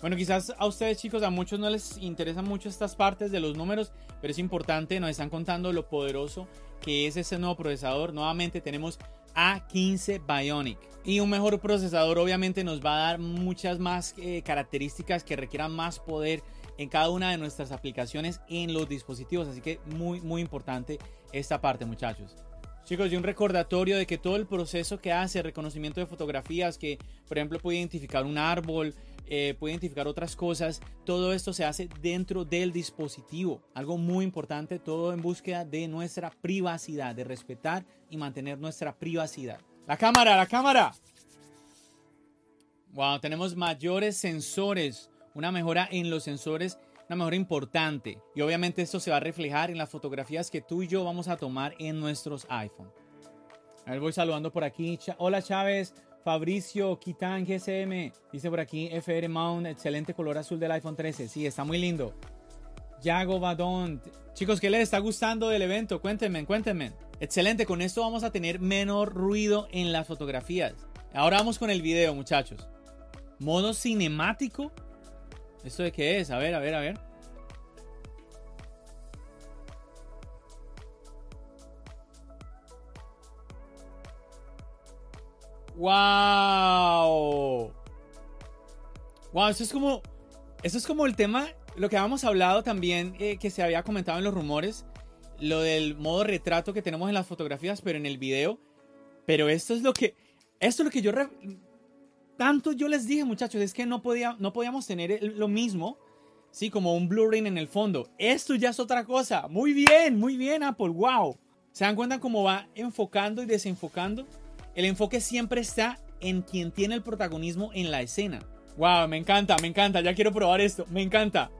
Bueno, quizás a ustedes, chicos, a muchos no les interesan mucho estas partes de los números, pero es importante, nos están contando lo poderoso que es ese nuevo procesador. Nuevamente tenemos A15 Bionic. Y un mejor procesador obviamente nos va a dar muchas más eh, características que requieran más poder en cada una de nuestras aplicaciones en los dispositivos. Así que muy, muy importante esta parte, muchachos. Chicos, y un recordatorio de que todo el proceso que hace reconocimiento de fotografías, que por ejemplo puede identificar un árbol, eh, puede identificar otras cosas, todo esto se hace dentro del dispositivo. Algo muy importante, todo en búsqueda de nuestra privacidad, de respetar y mantener nuestra privacidad. La cámara, la cámara. Wow, tenemos mayores sensores una mejora en los sensores, una mejora importante. Y obviamente esto se va a reflejar en las fotografías que tú y yo vamos a tomar en nuestros iPhone. A ver, voy saludando por aquí. Hola Chávez, Fabricio, Kitan, GSM. Dice por aquí FR Mount, excelente color azul del iPhone 13. Sí, está muy lindo. Yago Badón. Chicos, ¿qué les está gustando del evento? Cuéntenme, cuéntenme. Excelente, con esto vamos a tener menor ruido en las fotografías. Ahora vamos con el video, muchachos. Modo cinemático ¿Esto de qué es? A ver, a ver, a ver. ¡Wow! ¡Wow! Eso es como. Eso es como el tema. Lo que habíamos hablado también, eh, que se había comentado en los rumores. Lo del modo retrato que tenemos en las fotografías, pero en el video. Pero esto es lo que. Esto es lo que yo tanto yo les dije, muchachos, es que no, podía, no podíamos tener lo mismo, sí, como un blurring en el fondo. Esto ya es otra cosa. Muy bien, muy bien, Apple, wow. ¿Se dan cuenta cómo va enfocando y desenfocando? El enfoque siempre está en quien tiene el protagonismo en la escena. Wow, me encanta, me encanta, ya quiero probar esto, me encanta.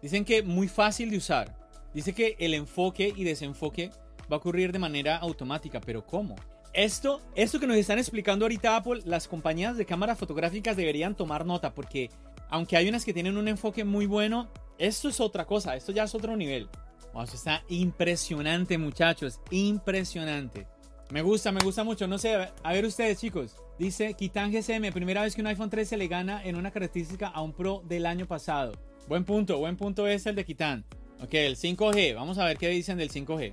Dicen que muy fácil de usar. Dice que el enfoque y desenfoque va a ocurrir de manera automática, pero ¿cómo? Esto, esto que nos están explicando ahorita Apple, las compañías de cámaras fotográficas deberían tomar nota porque aunque hay unas que tienen un enfoque muy bueno, esto es otra cosa, esto ya es otro nivel. Wow, está impresionante muchachos, impresionante. Me gusta, me gusta mucho. No sé, a ver ustedes chicos. Dice Kitan GSM, primera vez que un iPhone 13 le gana en una característica a un Pro del año pasado. Buen punto, buen punto es el de Kitan. Ok, el 5G, vamos a ver qué dicen del 5G.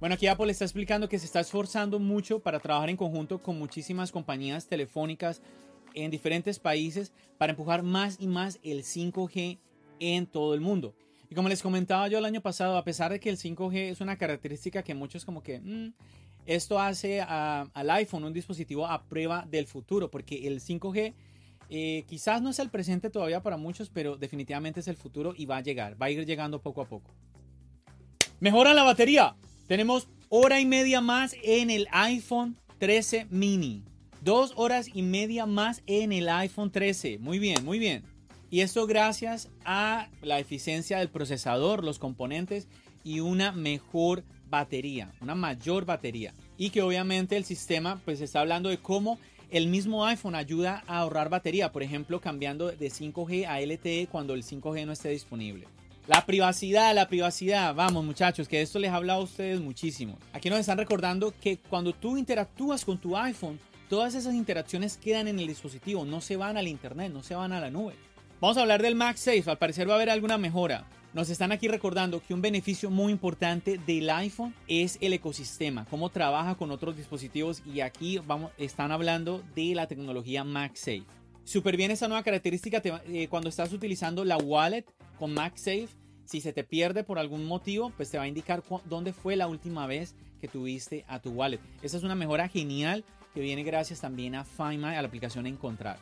Bueno, aquí Apple está explicando que se está esforzando mucho para trabajar en conjunto con muchísimas compañías telefónicas en diferentes países para empujar más y más el 5G en todo el mundo. Y como les comentaba yo el año pasado, a pesar de que el 5G es una característica que muchos como que... Mm, esto hace al iPhone un dispositivo a prueba del futuro, porque el 5G eh, quizás no es el presente todavía para muchos, pero definitivamente es el futuro y va a llegar, va a ir llegando poco a poco. Mejora la batería. Tenemos hora y media más en el iPhone 13 mini. Dos horas y media más en el iPhone 13. Muy bien, muy bien. Y esto gracias a la eficiencia del procesador, los componentes y una mejor batería, una mayor batería. Y que obviamente el sistema pues está hablando de cómo el mismo iPhone ayuda a ahorrar batería, por ejemplo cambiando de 5G a LTE cuando el 5G no esté disponible. La privacidad, la privacidad. Vamos muchachos, que esto les ha hablado a ustedes muchísimo. Aquí nos están recordando que cuando tú interactúas con tu iPhone, todas esas interacciones quedan en el dispositivo, no se van al internet, no se van a la nube. Vamos a hablar del MagSafe, al parecer va a haber alguna mejora. Nos están aquí recordando que un beneficio muy importante del iPhone es el ecosistema, cómo trabaja con otros dispositivos y aquí vamos, están hablando de la tecnología MagSafe. Súper bien esa nueva característica eh, cuando estás utilizando la wallet con MagSafe si se te pierde por algún motivo, pues te va a indicar dónde fue la última vez que tuviste a tu wallet. Esa es una mejora genial que viene gracias también a Find My, a la aplicación Encontrar.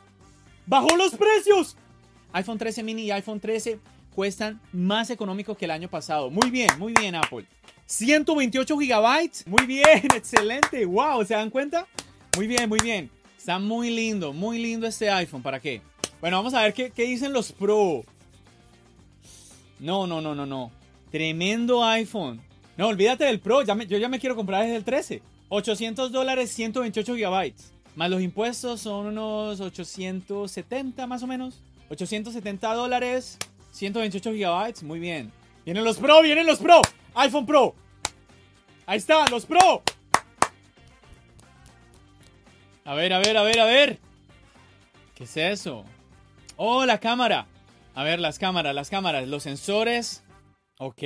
¡Bajó los precios! iPhone 13 mini y iPhone 13 cuestan más económico que el año pasado. Muy bien, muy bien Apple. 128 gigabytes. Muy bien, excelente. Wow, ¿se dan cuenta? Muy bien, muy bien. Está muy lindo, muy lindo este iPhone. ¿Para qué? Bueno, vamos a ver qué, dicen los Pro. No, no, no, no, no. Tremendo iPhone. No, olvídate del Pro. Yo ya me quiero comprar desde el 13. 800 dólares, 128 gigabytes. Más los impuestos son unos 870 más o menos. 870 dólares, 128 gigabytes. Muy bien. Vienen los Pro, vienen los Pro. iPhone Pro. Ahí están, los Pro. A ver, a ver, a ver, a ver. ¿Qué es eso? Oh, la cámara. A ver, las cámaras, las cámaras, los sensores. Ok.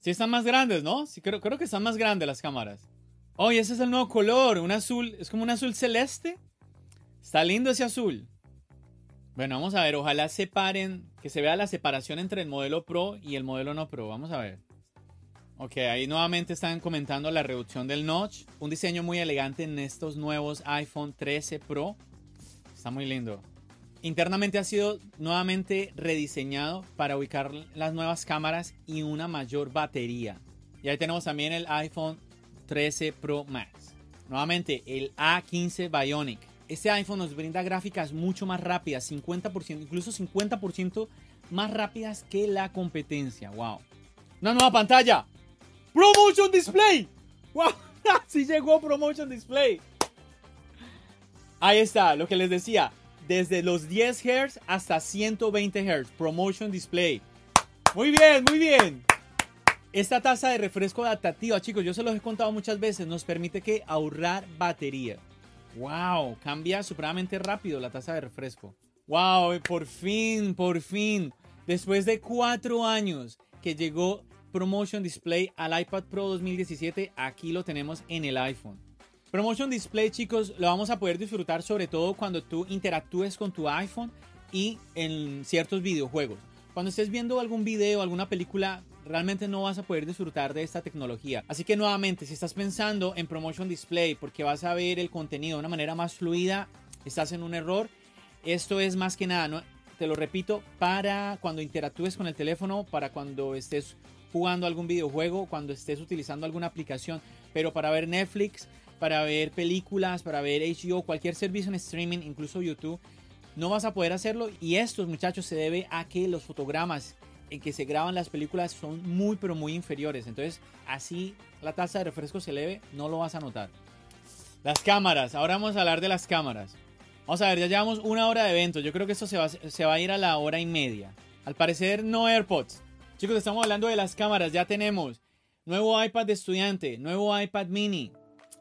Sí están más grandes, ¿no? Sí, creo, creo que están más grandes las cámaras. Oh, y ese es el nuevo color. Un azul. Es como un azul celeste. Está lindo ese azul. Bueno, vamos a ver. Ojalá separen. Que se vea la separación entre el modelo Pro y el modelo no Pro. Vamos a ver. Ok, ahí nuevamente están comentando la reducción del notch. Un diseño muy elegante en estos nuevos iPhone 13 Pro. Está muy lindo. Internamente ha sido nuevamente rediseñado para ubicar las nuevas cámaras y una mayor batería. Y ahí tenemos también el iPhone 13 Pro Max. Nuevamente el A15 Bionic. Este iPhone nos brinda gráficas mucho más rápidas, 50%, incluso 50% más rápidas que la competencia. ¡Wow! Una nueva pantalla. Promotion Display. ¡Wow! sí llegó Promotion Display. Ahí está, lo que les decía. Desde los 10 Hz hasta 120 Hz. Promotion Display. Muy bien, muy bien. Esta tasa de refresco adaptativa, chicos, yo se los he contado muchas veces, nos permite que ahorrar batería. Wow, cambia supremamente rápido la tasa de refresco. Wow, por fin, por fin, después de cuatro años que llegó Promotion Display al iPad Pro 2017, aquí lo tenemos en el iPhone. Promotion Display, chicos, lo vamos a poder disfrutar sobre todo cuando tú interactúes con tu iPhone y en ciertos videojuegos. Cuando estés viendo algún video, alguna película, realmente no vas a poder disfrutar de esta tecnología. Así que nuevamente, si estás pensando en Promotion Display porque vas a ver el contenido de una manera más fluida, estás en un error. Esto es más que nada, te lo repito, para cuando interactúes con el teléfono, para cuando estés jugando algún videojuego, cuando estés utilizando alguna aplicación, pero para ver Netflix, para ver películas, para ver HBO, cualquier servicio en streaming, incluso YouTube, no vas a poder hacerlo. Y esto, muchachos, se debe a que los fotogramas en que se graban las películas son muy, pero muy inferiores. Entonces, así la tasa de refresco se eleve, no lo vas a notar. Las cámaras, ahora vamos a hablar de las cámaras. Vamos a ver, ya llevamos una hora de evento. Yo creo que esto se va, se va a ir a la hora y media. Al parecer, no AirPods. Chicos, estamos hablando de las cámaras. Ya tenemos nuevo iPad de estudiante, nuevo iPad mini.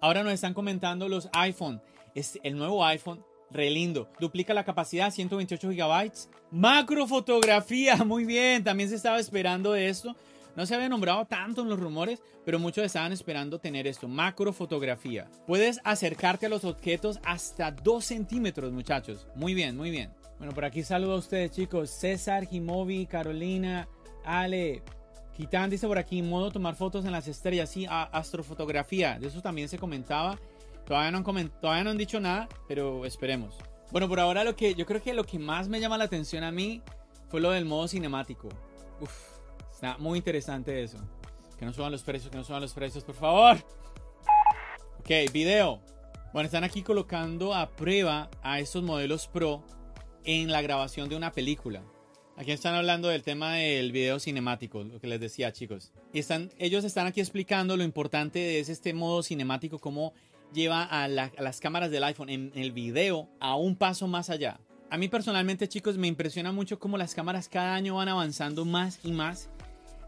Ahora nos están comentando los iPhone. Es el nuevo iPhone, re lindo. Duplica la capacidad, 128 GB. Macro fotografía, muy bien. También se estaba esperando esto. No se había nombrado tanto en los rumores, pero muchos estaban esperando tener esto, macro fotografía. Puedes acercarte a los objetos hasta 2 centímetros, muchachos. Muy bien, muy bien. Bueno, por aquí saludo a ustedes, chicos. César, Jimovi, Carolina, Ale, Kitán dice por aquí, modo tomar fotos en las estrellas, sí, astrofotografía, de eso también se comentaba. Todavía no, han todavía no han dicho nada, pero esperemos. Bueno, por ahora lo que yo creo que lo que más me llama la atención a mí fue lo del modo cinemático. Uf, está muy interesante eso. Que no suban los precios, que no suban los precios, por favor. Ok, video. Bueno, están aquí colocando a prueba a estos modelos Pro en la grabación de una película. Aquí están hablando del tema del video cinemático, lo que les decía, chicos. Y están, ellos están aquí explicando lo importante de este modo cinemático, cómo lleva a, las cámaras del iPhone en el video a un paso más allá. A mí personalmente, chicos, me impresiona mucho cómo las cámaras cada año van avanzando más y más.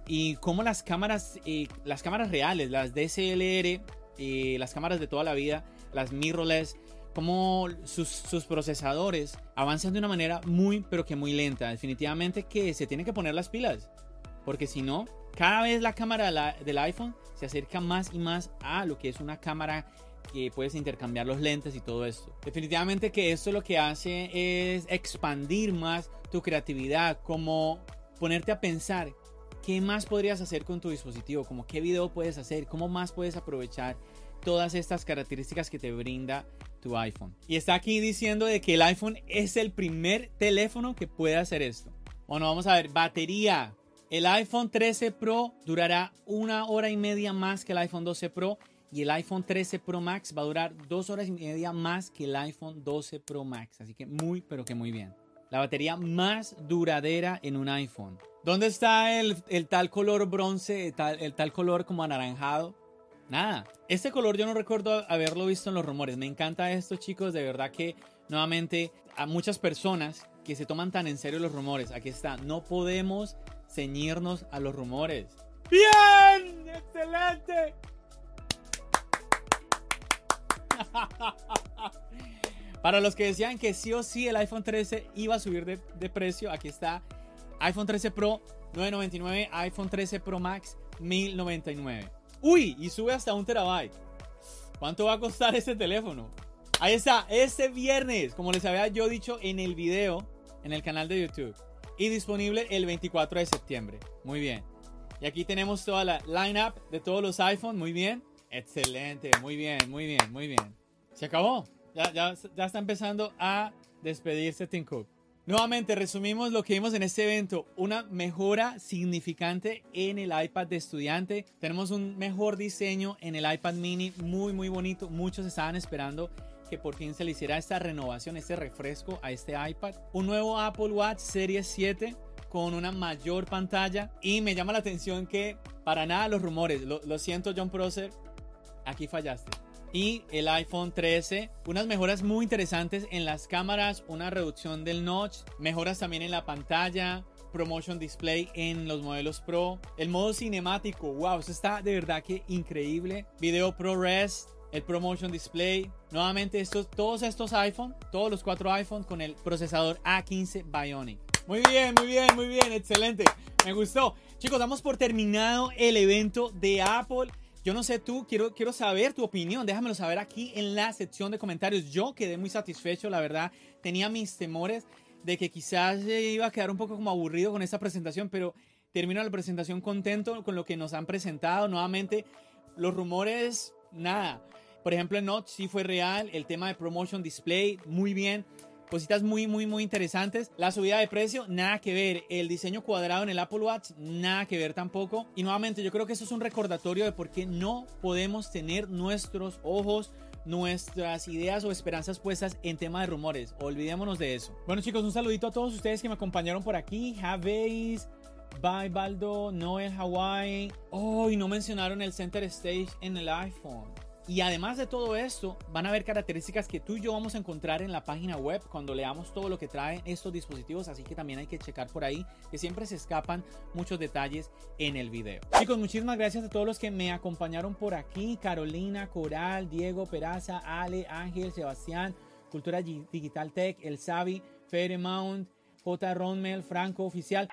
Y cómo las cámaras, eh, las cámaras reales, las DSLR, eh, las cámaras de toda la vida, las mirrorless, como sus, procesadores avanzan de una manera muy, pero que muy lenta. Definitivamente que se tiene que poner las pilas. Porque si no, cada vez la cámara del iPhone se acerca más y más a lo que es una cámara que puedes intercambiar los lentes y todo esto. Definitivamente que esto lo que hace es expandir más tu creatividad, como ponerte a pensar qué más podrías hacer con tu dispositivo, como qué video puedes hacer, cómo más puedes aprovechar todas estas características que te brinda iPhone. Y está aquí diciendo de que el iPhone es el primer teléfono que puede hacer esto. Bueno, vamos a ver, batería. El iPhone 13 Pro durará una hora y media más que el iPhone 12 Pro y el iPhone 13 Pro Max va a durar dos horas y media más que el iPhone 12 Pro Max. Así que muy, pero que muy bien. La batería más duradera en un iPhone. ¿Dónde está el, tal color bronce, el el tal color como anaranjado? Nada. Este color yo no recuerdo haberlo visto en los rumores. Me encanta esto, chicos. De verdad que nuevamente a muchas personas que se toman tan en serio los rumores. Aquí está. No podemos ceñirnos a los rumores. ¡Bien! ¡Excelente! Para los que decían que sí o sí el iPhone 13 iba a subir de, precio, aquí está iPhone 13 Pro 999, iPhone 13 Pro Max 1099. Uy, y sube hasta un terabyte. ¿Cuánto va a costar este teléfono? Ahí está, este viernes, como les había yo dicho en el video, en el canal de YouTube. Y disponible el 24 de septiembre. Muy bien. Y aquí tenemos toda la lineup de todos los iPhones. Muy bien. Excelente, muy bien, muy bien, muy bien. Se acabó. Ya, ya, ya está empezando a despedirse Tim Cook. Nuevamente resumimos lo que vimos en este evento, una mejora significante en el iPad de estudiante. Tenemos un mejor diseño en el iPad mini, muy muy bonito. Muchos estaban esperando que por fin se le hiciera esta renovación, este refresco a este iPad. Un nuevo Apple Watch Series 7 con una mayor pantalla y me llama la atención que para nada los rumores, lo, lo siento John Prosser, aquí fallaste. Y el iPhone 13, unas mejoras muy interesantes en las cámaras, una reducción del notch, mejoras también en la pantalla, Promotion Display en los modelos Pro, el modo cinemático, wow, eso está de verdad que increíble, video ProRes, el Promotion Display, nuevamente estos, todos estos iPhone, todos los cuatro iPhone con el procesador A15 Bionic. Muy bien, muy bien, muy bien, excelente, me gustó. Chicos, damos por terminado el evento de Apple. Yo no sé tú, quiero, quiero saber tu opinión. Déjamelo saber aquí en la sección de comentarios. Yo quedé muy satisfecho, la verdad. Tenía mis temores de que quizás iba a quedar un poco como aburrido con esta presentación, pero termino la presentación contento con lo que nos han presentado. Nuevamente, los rumores, nada. Por ejemplo, el Notch sí fue real. El tema de Promotion Display, muy bien cositas muy, muy, muy interesantes. La subida de precio, nada que ver. El diseño cuadrado en el Apple Watch, nada que ver tampoco. Y nuevamente, yo creo que eso es un recordatorio de por qué no podemos tener nuestros ojos nuestras ideas o esperanzas puestas en tema de rumores. Olvidémonos de eso. Bueno chicos, un saludito a todos ustedes que me acompañaron por aquí. Javeis, Bye Baldo, Noel Hawaii. Oh, y no mencionaron el Center Stage en el iPhone. Y además de todo esto, van a haber características que tú y yo vamos a encontrar en la página web cuando leamos todo lo que traen estos dispositivos, así que también hay que checar por ahí, que siempre se escapan muchos detalles en el video. Chicos, muchísimas gracias a todos los que me acompañaron por aquí, Carolina, Coral, Diego, Peraza, Ale, Ángel, Sebastián, Cultura Digital Tech, El Savi, Mount, J. Ronmel, Franco Oficial.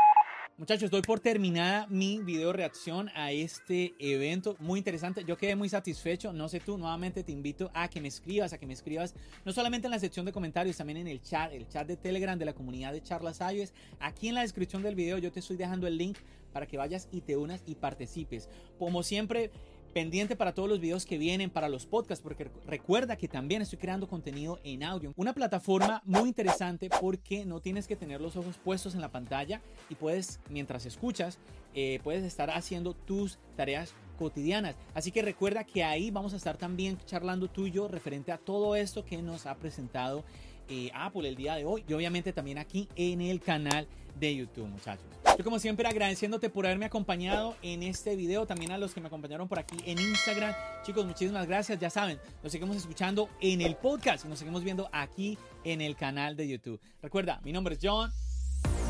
Muchachos, doy por terminada mi video reacción a este evento. Muy interesante. Yo quedé muy satisfecho. No sé tú, nuevamente te invito a que me escribas, a que me escribas no solamente en la sección de comentarios, también en el chat, el chat de Telegram de la comunidad de Charlas iOS. Aquí en la descripción del video yo te estoy dejando el link para que vayas y te unas y participes. Como siempre, pendiente para todos los videos que vienen, para los podcasts, porque recuerda que también estoy creando contenido en audio. Una plataforma muy interesante porque no tienes que tener los ojos puestos en la pantalla y puedes, mientras escuchas, eh, puedes estar haciendo tus tareas cotidianas. Así que recuerda que ahí vamos a estar también charlando tuyo referente a todo esto que nos ha presentado eh, Apple el día de hoy y obviamente también aquí en el canal de YouTube, muchachos. Yo como siempre agradeciéndote por haberme acompañado en este video, también a los que me acompañaron por aquí en Instagram. Chicos, muchísimas gracias, ya saben, nos seguimos escuchando en el podcast y nos seguimos viendo aquí en el canal de YouTube. Recuerda, mi nombre es John.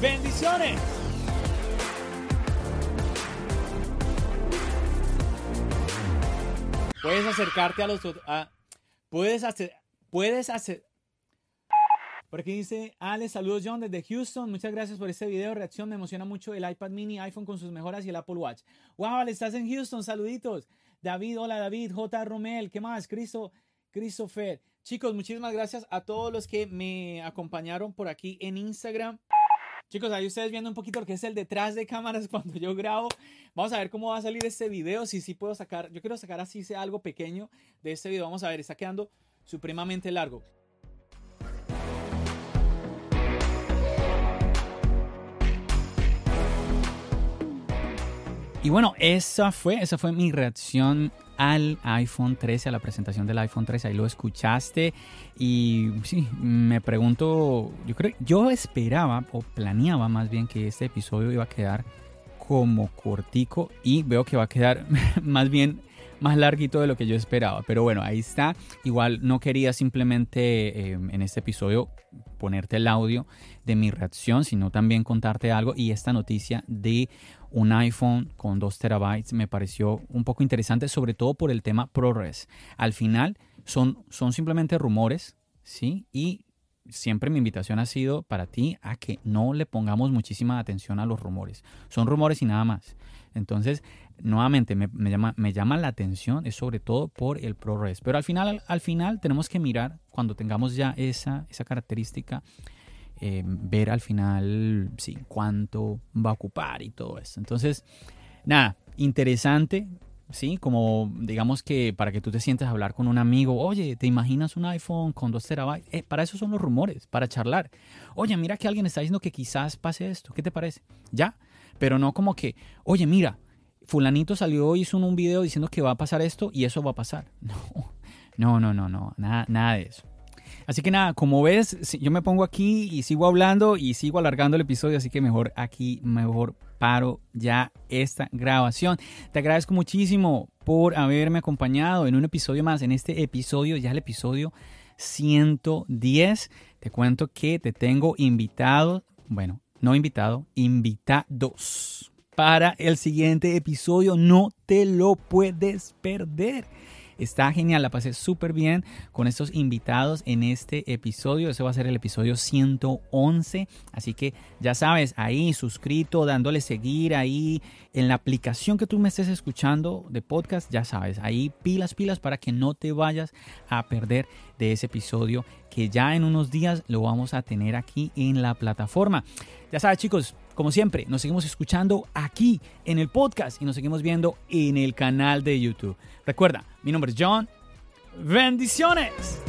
Bendiciones. Puedes acercarte a los... puedes hacer... Puedes hacer... Por aquí dice, Ale, saludos John desde Houston. Muchas gracias por este video. Reacción, me emociona mucho el iPad mini, iPhone con sus mejoras y el Apple Watch. Wow, Ale, estás en Houston. Saluditos. David, hola David. J. Romel, ¿qué más? Cristo, Christopher. Chicos, muchísimas gracias a todos los que me acompañaron por aquí en Instagram. Chicos, ahí ustedes viendo un poquito lo que es el detrás de cámaras cuando yo grabo. Vamos a ver cómo va a salir este video. Si sí puedo sacar, yo quiero sacar así sea algo pequeño de este video. Vamos a ver, está quedando supremamente largo. Y bueno, esa fue, esa fue mi reacción al iPhone 13, a la presentación del iPhone 13. Ahí lo escuchaste y sí, me pregunto, yo creo, yo esperaba o planeaba más bien que este episodio iba a quedar como cortico y veo que va a quedar más bien más larguito de lo que yo esperaba. Pero bueno, ahí está. Igual no quería simplemente eh, en este episodio ponerte el audio de mi reacción, sino también contarte algo y esta noticia de un iPhone con 2 terabytes me pareció un poco interesante, sobre todo por el tema ProRes. Al final son, son simplemente rumores, ¿sí? Y siempre mi invitación ha sido para ti a que no le pongamos muchísima atención a los rumores. Son rumores y nada más. Entonces, nuevamente me, llama, me llama la atención, es sobre todo por el ProRes. Pero al final, al, final tenemos que mirar, cuando tengamos ya esa, esa característica, eh, ver al final sí, cuánto va a ocupar y todo eso. Entonces, nada, interesante, ¿sí? Como digamos que para que tú te sientes a hablar con un amigo, oye, ¿te imaginas un iPhone con 2 terabytes? Eh, para eso son los rumores, para charlar. Oye, mira que alguien está diciendo que quizás pase esto, ¿qué te parece? Ya, pero no como que, oye, mira, fulanito salió hizo un video diciendo que va a pasar esto y eso va a pasar. No, no, no, no, no, nada, nada de eso. Así que nada, como ves, yo me pongo aquí y sigo hablando y sigo alargando el episodio, así que mejor aquí, mejor paro ya esta grabación. Te agradezco muchísimo por haberme acompañado en un episodio más, en este episodio, ya el episodio 110. Te cuento que te tengo invitado, bueno, no invitado, invitados para el siguiente episodio. No te lo puedes perder. Está genial, la pasé súper bien con estos invitados en este episodio. Ese va a ser el episodio 111. Así que ya sabes, ahí suscrito, dándole seguir ahí en la aplicación que tú me estés escuchando de podcast. Ya sabes, ahí pilas, pilas para que no te vayas a perder de ese episodio que ya en unos días lo vamos a tener aquí en la plataforma. Ya sabes, chicos, como siempre, nos seguimos escuchando aquí en el podcast y nos seguimos viendo en el canal de YouTube. Recuerda, mi nombre es John. Bendiciones.